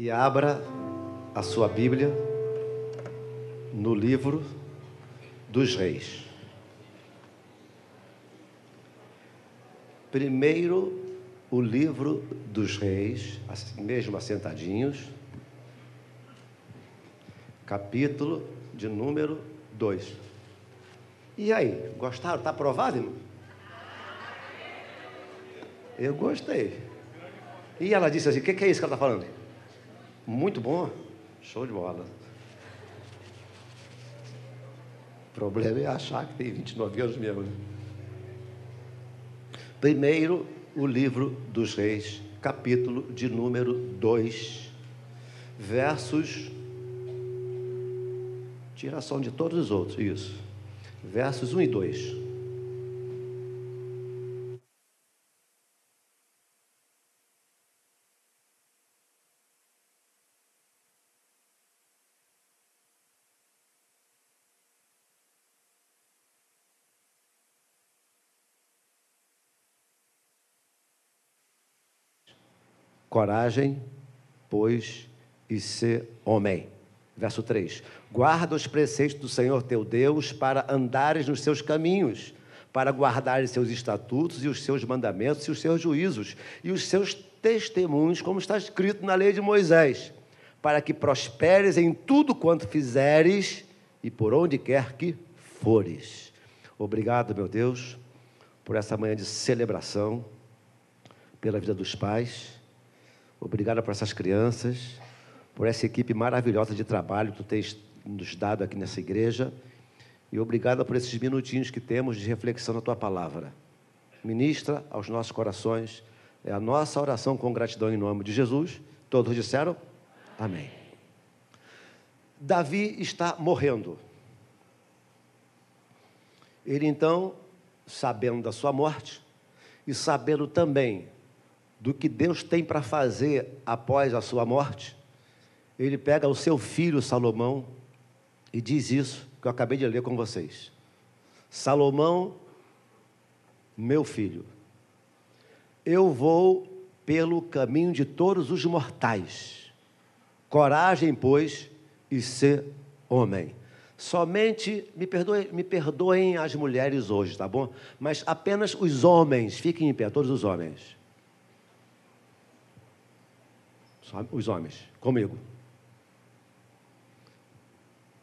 e abra a sua Bíblia no livro dos Reis. Primeiro, o livro dos Reis, assim mesmo assentadinhos, capítulo de número 2. E aí, gostaram? Está aprovado, irmão? Eu gostei. E ela disse assim: O que, que é isso que ela está falando? Muito bom. Show de bola. O problema é achar que tem 29 anos mesmo. Né? Primeiro, o livro dos reis, capítulo de número 2, versos. Tiração de todos os outros, isso. Versos 1 e 2. Coragem, pois, e ser homem. Verso 3: Guarda os preceitos do Senhor teu Deus para andares nos seus caminhos, para guardares seus estatutos e os seus mandamentos e os seus juízos e os seus testemunhos, como está escrito na lei de Moisés, para que prosperes em tudo quanto fizeres e por onde quer que fores. Obrigado, meu Deus, por essa manhã de celebração, pela vida dos pais Obrigado por essas crianças, por essa equipe maravilhosa de trabalho que tu tens nos dado aqui nessa igreja. E obrigado por esses minutinhos que temos de reflexão na tua palavra. Ministra aos nossos corações. É a nossa oração com gratidão em nome de Jesus. Todos disseram? Amém. Davi está morrendo. Ele então, sabendo da sua morte e sabendo também do que Deus tem para fazer após a sua morte, ele pega o seu filho Salomão e diz isso que eu acabei de ler com vocês. Salomão, meu filho, eu vou pelo caminho de todos os mortais. Coragem, pois, e ser homem. Somente, me perdoem, me perdoem as mulheres hoje, tá bom? Mas apenas os homens, fiquem em pé, todos os homens os homens, comigo.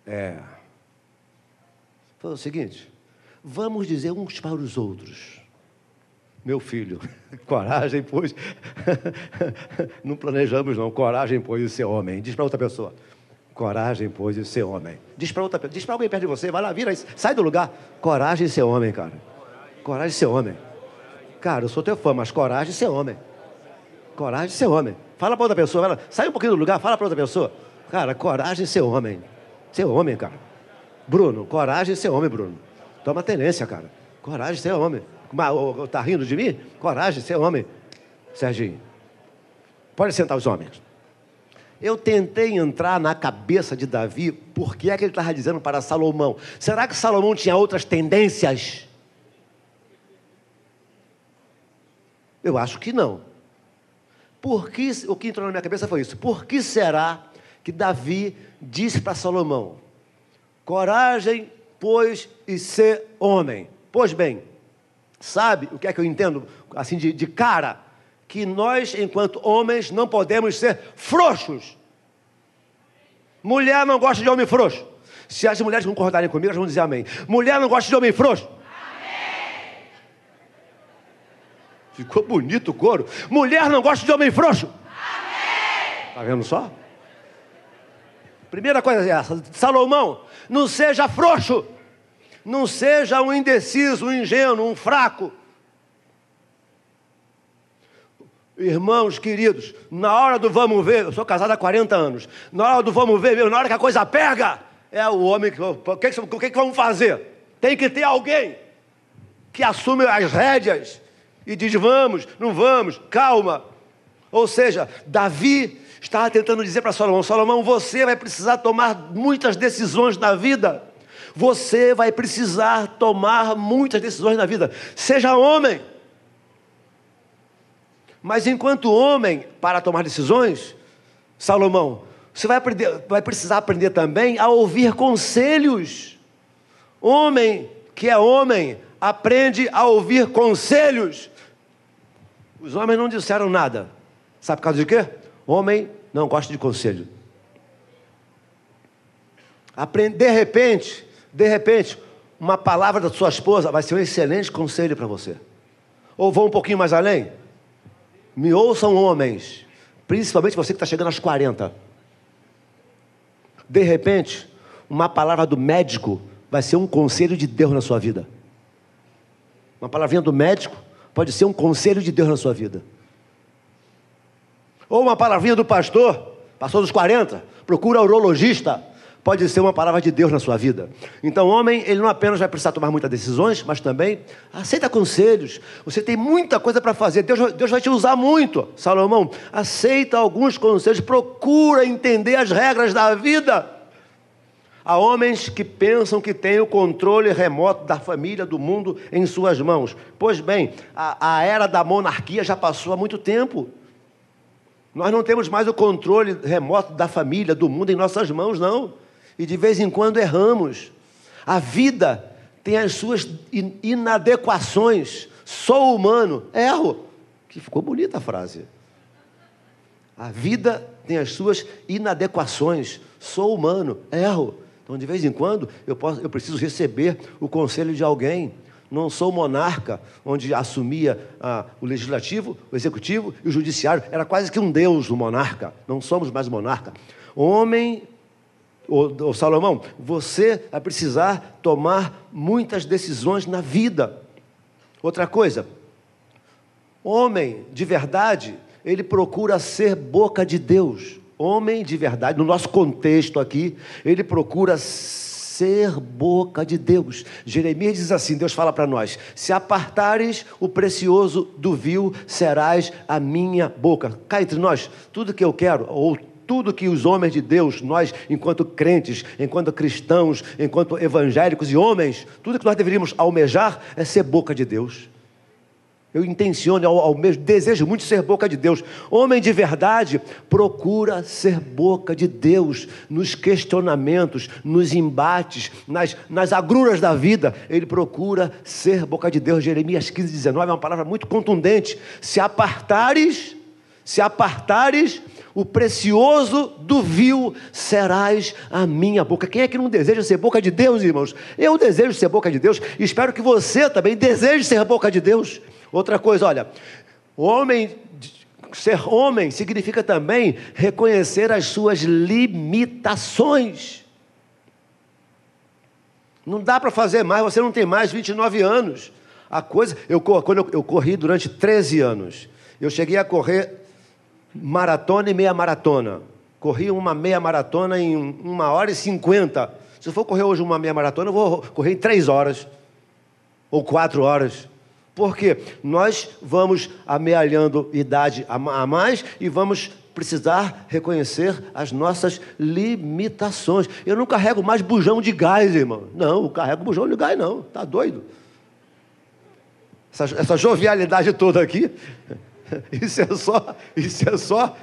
É. Foi o seguinte: vamos dizer uns para os outros. Meu filho, coragem, pois. não planejamos, não. Coragem, pois, de ser homem. Diz para outra pessoa. Coragem, pois, de ser homem. Diz para outra Diz para alguém perto de você. Vai lá, vira, sai do lugar. Coragem ser homem, cara. Coragem ser homem. Cara, eu sou teu fã, mas coragem ser homem. Coragem de ser homem. Fala para outra pessoa, fala, sai um pouquinho do lugar, fala para outra pessoa. Cara, coragem de ser homem. Ser homem, cara. Bruno, coragem de ser homem, Bruno. Toma tenência, cara. Coragem de ser homem. Tá rindo de mim? Coragem de ser homem. Serginho. Pode sentar os homens. Eu tentei entrar na cabeça de Davi, por que é que ele estava dizendo para Salomão? Será que Salomão tinha outras tendências? Eu acho que não. Por que, o que entrou na minha cabeça foi isso. Por que será que Davi disse para Salomão: Coragem, pois, e ser homem? Pois bem, sabe o que é que eu entendo, assim, de, de cara? Que nós, enquanto homens, não podemos ser frouxos. Mulher não gosta de homem frouxo. Se as mulheres concordarem comigo, elas vão dizer amém. Mulher não gosta de homem frouxo. Ficou bonito o couro. Mulher não gosta de homem frouxo. Amém. Tá vendo só? Primeira coisa é essa. Salomão, não seja frouxo. Não seja um indeciso, um ingênuo, um fraco. Irmãos queridos, na hora do vamos ver, eu sou casado há 40 anos. Na hora do vamos ver, na hora que a coisa pega, é o homem que. O que, o que, que vamos fazer? Tem que ter alguém que assume as rédeas e diz: vamos, não vamos, calma. Ou seja, Davi estava tentando dizer para Salomão: Salomão, você vai precisar tomar muitas decisões na vida. Você vai precisar tomar muitas decisões na vida. Seja homem. Mas enquanto homem, para tomar decisões, Salomão, você vai, aprender, vai precisar aprender também a ouvir conselhos. Homem que é homem, aprende a ouvir conselhos. Os homens não disseram nada. Sabe por causa de quê? Homem não gosta de conselho. Aprende, de repente, de repente, uma palavra da sua esposa vai ser um excelente conselho para você. Ou vou um pouquinho mais além? Me ouçam homens, principalmente você que está chegando aos 40. De repente, uma palavra do médico vai ser um conselho de Deus na sua vida. Uma palavrinha do médico pode ser um conselho de Deus na sua vida. Ou uma palavrinha do pastor, pastor dos 40, procura urologista, pode ser uma palavra de Deus na sua vida. Então, homem, ele não apenas vai precisar tomar muitas decisões, mas também aceita conselhos. Você tem muita coisa para fazer, Deus, Deus vai te usar muito. Salomão, aceita alguns conselhos, procura entender as regras da vida. Há homens que pensam que têm o controle remoto da família, do mundo em suas mãos. Pois bem, a, a era da monarquia já passou há muito tempo. Nós não temos mais o controle remoto da família, do mundo em nossas mãos, não. E de vez em quando erramos. A vida tem as suas inadequações. Sou humano, erro. Que ficou bonita a frase. A vida tem as suas inadequações. Sou humano, erro. Então, de vez em quando, eu, posso, eu preciso receber o conselho de alguém. Não sou monarca, onde assumia ah, o legislativo, o executivo e o judiciário. Era quase que um deus o monarca. Não somos mais monarca. Homem, ô, Salomão, você vai precisar tomar muitas decisões na vida. Outra coisa, homem de verdade, ele procura ser boca de Deus homem de verdade, no nosso contexto aqui, ele procura ser boca de Deus. Jeremias diz assim: Deus fala para nós: se apartares o precioso do vil, serás a minha boca. Cá entre nós, tudo que eu quero, ou tudo que os homens de Deus, nós, enquanto crentes, enquanto cristãos, enquanto evangélicos e homens, tudo que nós deveríamos almejar é ser boca de Deus. Eu intenciono, ao, ao mesmo, desejo muito ser boca de Deus. Homem de verdade procura ser boca de Deus nos questionamentos, nos embates, nas, nas agruras da vida. Ele procura ser boca de Deus. Jeremias 15, 19 é uma palavra muito contundente. Se apartares, se apartares o precioso do vil serás a minha boca. Quem é que não deseja ser boca de Deus, irmãos? Eu desejo ser boca de Deus espero que você também deseje ser boca de Deus. Outra coisa, olha, homem, ser homem significa também reconhecer as suas limitações. Não dá para fazer mais, você não tem mais 29 anos. A coisa, eu, quando eu, eu corri durante 13 anos, eu cheguei a correr maratona e meia maratona. Corri uma meia maratona em uma hora e cinquenta. Se eu for correr hoje uma meia maratona, eu vou correr em três horas ou quatro horas. Porque nós vamos amealhando idade a mais e vamos precisar reconhecer as nossas limitações. Eu não carrego mais bujão de gás, irmão. Não, eu carrego bujão de gás, não. Tá doido? Essa, essa jovialidade toda aqui, isso é só, isso é só,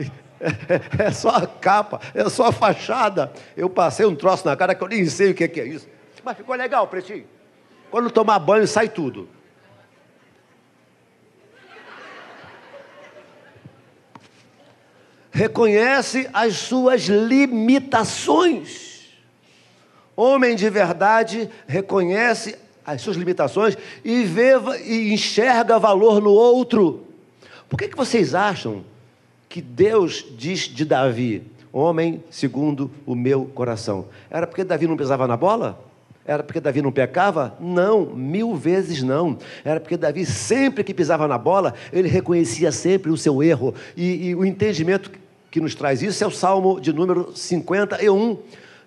é, só a capa, é só a fachada. Eu passei um troço na cara que eu nem sei o que é isso. Mas ficou legal, pretinho. Quando tomar banho, sai tudo. Reconhece as suas limitações. Homem de verdade reconhece as suas limitações e vê e enxerga valor no outro. Por que, que vocês acham que Deus diz de Davi, homem segundo o meu coração? Era porque Davi não pisava na bola? Era porque Davi não pecava? Não, mil vezes não. Era porque Davi, sempre que pisava na bola, ele reconhecia sempre o seu erro. E, e o entendimento que nos traz isso é o Salmo de número 51.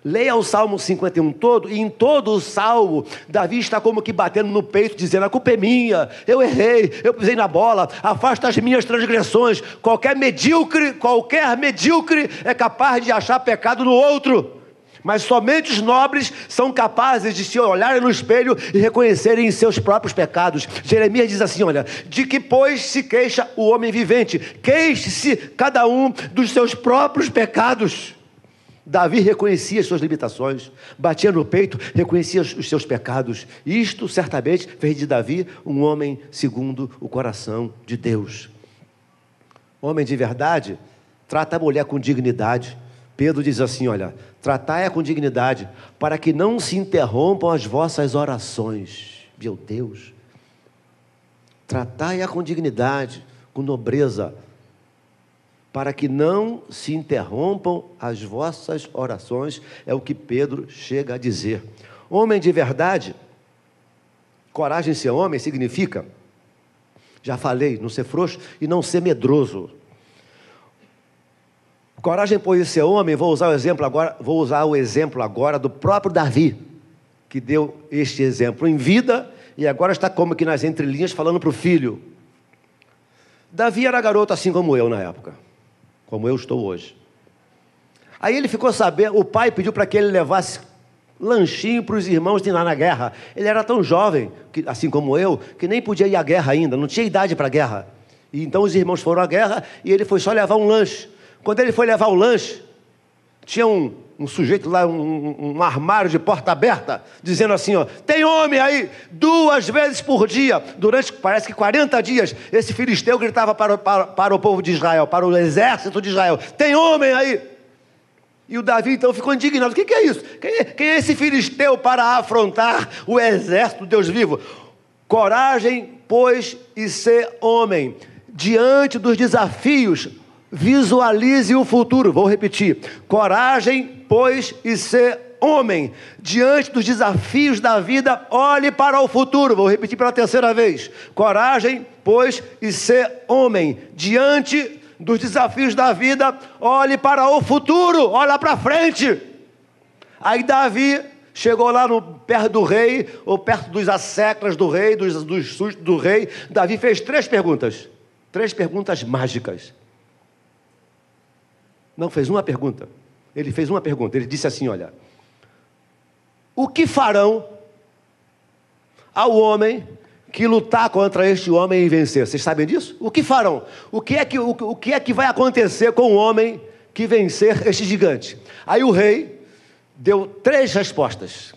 Leia o Salmo 51 todo, e em todo o salmo, Davi está como que batendo no peito, dizendo: A culpa é minha, eu errei, eu pisei na bola, afasta as minhas transgressões. Qualquer medíocre, qualquer medíocre é capaz de achar pecado no outro. Mas somente os nobres são capazes de se olharem no espelho e reconhecerem seus próprios pecados. Jeremias diz assim: Olha, de que pois se queixa o homem vivente? Queixe-se cada um dos seus próprios pecados. Davi reconhecia as suas limitações, batia no peito, reconhecia os seus pecados. Isto certamente fez de Davi um homem segundo o coração de Deus. Homem de verdade, trata a mulher com dignidade. Pedro diz assim: Olha, tratai-a com dignidade, para que não se interrompam as vossas orações. Meu Deus. Tratai-a com dignidade, com nobreza, para que não se interrompam as vossas orações, é o que Pedro chega a dizer. Homem de verdade, coragem ser homem significa, já falei, não ser frouxo e não ser medroso. Coragem por ser homem, vou usar o exemplo agora, vou usar o exemplo agora do próprio Davi, que deu este exemplo em vida e agora está como que nas entrelinhas falando para o filho. Davi era garoto assim como eu na época como eu estou hoje. Aí ele ficou sabendo, o pai pediu para que ele levasse lanchinho para os irmãos de lá na guerra. Ele era tão jovem, que, assim como eu, que nem podia ir à guerra ainda, não tinha idade para a guerra. E então os irmãos foram à guerra e ele foi só levar um lanche. Quando ele foi levar o lanche, tinha um, um sujeito lá, um, um, armário de porta aberta, dizendo assim: ó, tem homem aí, duas vezes por dia, durante parece que 40 dias, esse filisteu gritava para, para, para o povo de Israel, para o exército de Israel: tem homem aí. E o Davi então ficou indignado: o que, que é isso? Quem é, quem é esse filisteu para afrontar o exército do Deus vivo? Coragem, pois, e ser homem, diante dos desafios Visualize o futuro. Vou repetir: coragem, pois, e ser homem. Diante dos desafios da vida, olhe para o futuro. Vou repetir pela terceira vez: coragem, pois, e ser homem. Diante dos desafios da vida, olhe para o futuro, olha para frente. Aí Davi chegou lá no, perto do rei, ou perto dos asseclas do rei, dos, dos sustos do rei. Davi fez três perguntas, três perguntas mágicas. Não, fez uma pergunta. Ele fez uma pergunta. Ele disse assim: Olha, o que farão ao homem que lutar contra este homem e vencer? Vocês sabem disso? O que farão? O que é que, o, o que, é que vai acontecer com o homem que vencer este gigante? Aí o rei deu três respostas.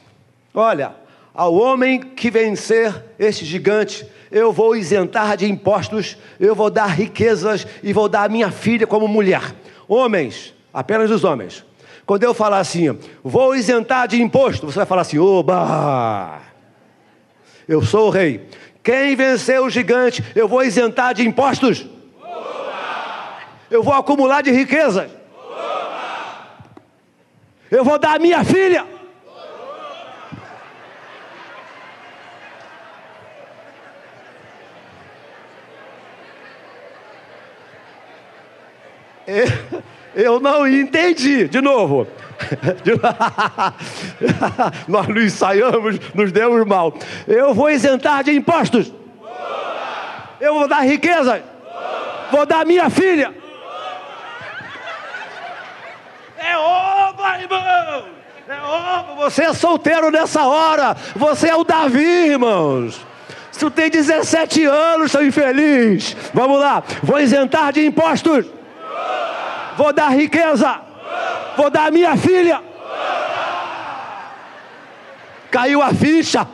Olha, ao homem que vencer este gigante, eu vou isentar de impostos, eu vou dar riquezas e vou dar a minha filha como mulher. Homens, apenas os homens. Quando eu falar assim, vou isentar de imposto, você vai falar assim: oba! Eu sou o rei. Quem venceu o gigante, eu vou isentar de impostos. Oba! Eu vou acumular de riquezas. Oba! Eu vou dar a minha filha. Eu não entendi. De novo. Nós não ensaiamos, nos demos mal. Eu vou isentar de impostos. Eu vou dar riqueza. Vou dar minha filha. É oba, irmão. É oba. Você é solteiro nessa hora. Você é o Davi, irmãos. Se tu tem 17 anos, seu infeliz. Vamos lá. Vou isentar de impostos vou dar riqueza, vou dar minha filha. Caiu a ficha.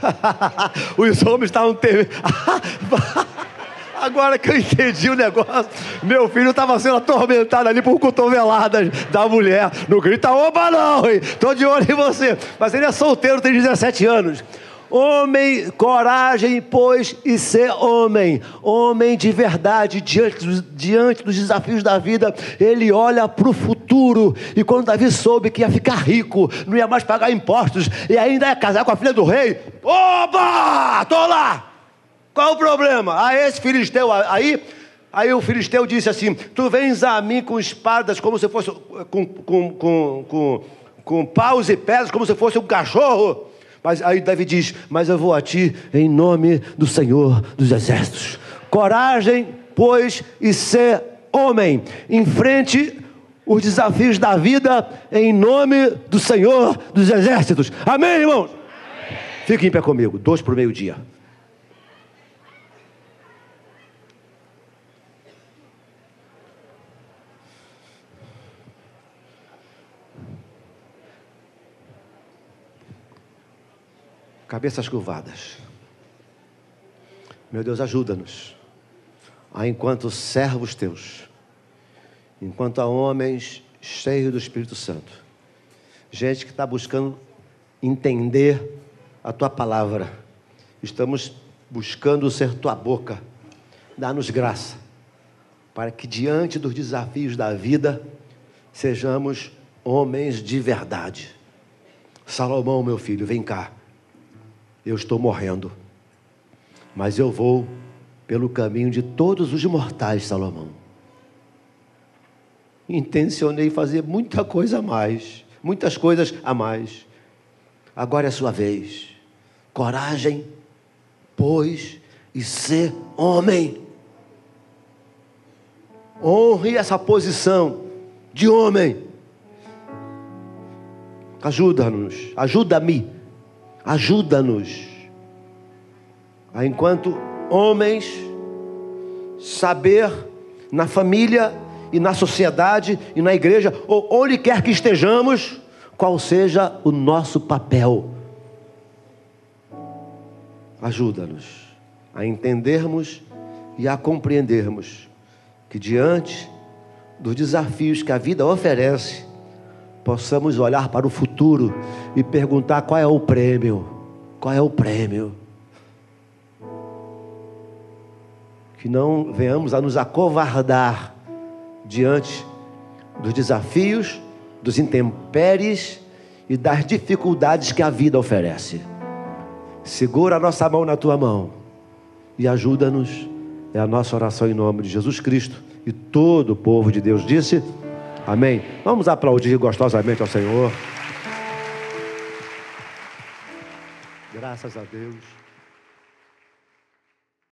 Os homens estavam temendo. Agora que eu entendi o negócio, meu filho estava sendo atormentado ali por cotoveladas da mulher. Não grita, oba não, estou de olho em você. Mas ele é solteiro, tem 17 anos. Homem, coragem, pois, e ser homem. Homem de verdade, diante dos, diante dos desafios da vida, ele olha para o futuro. E quando Davi soube que ia ficar rico, não ia mais pagar impostos, e ainda ia casar com a filha do rei, oba! Estou lá! Qual o problema? Ah, esse filisteu aí. Aí o filisteu disse assim: Tu vens a mim com espadas, como se fosse com, com, com, com, com paus e pedras, como se fosse um cachorro. Mas aí Davi diz: Mas eu vou a ti em nome do Senhor dos Exércitos. Coragem, pois, e ser homem. Enfrente os desafios da vida em nome do Senhor dos Exércitos. Amém, irmãos? Amém. Fique em pé comigo. Dois para o meio-dia. Cabeças curvadas. Meu Deus, ajuda-nos a, enquanto servos teus, enquanto a homens cheios do Espírito Santo, gente que está buscando entender a tua palavra, estamos buscando ser tua boca, dá-nos graça, para que diante dos desafios da vida, sejamos homens de verdade. Salomão, meu filho, vem cá eu estou morrendo, mas eu vou pelo caminho de todos os mortais, Salomão. Intencionei fazer muita coisa a mais, muitas coisas a mais. Agora é a sua vez. Coragem, pois, e ser homem. Honre essa posição de homem. Ajuda-nos, ajuda-me Ajuda-nos a, enquanto homens, saber na família e na sociedade e na igreja, ou onde quer que estejamos, qual seja o nosso papel. Ajuda-nos a entendermos e a compreendermos que diante dos desafios que a vida oferece, possamos olhar para o futuro e perguntar qual é o prêmio. Qual é o prêmio? Que não venhamos a nos acovardar diante dos desafios, dos intempéries e das dificuldades que a vida oferece. Segura a nossa mão na tua mão e ajuda-nos. É a nossa oração em nome de Jesus Cristo e todo o povo de Deus disse. Amém? Vamos aplaudir gostosamente ao Senhor. Graças a Deus.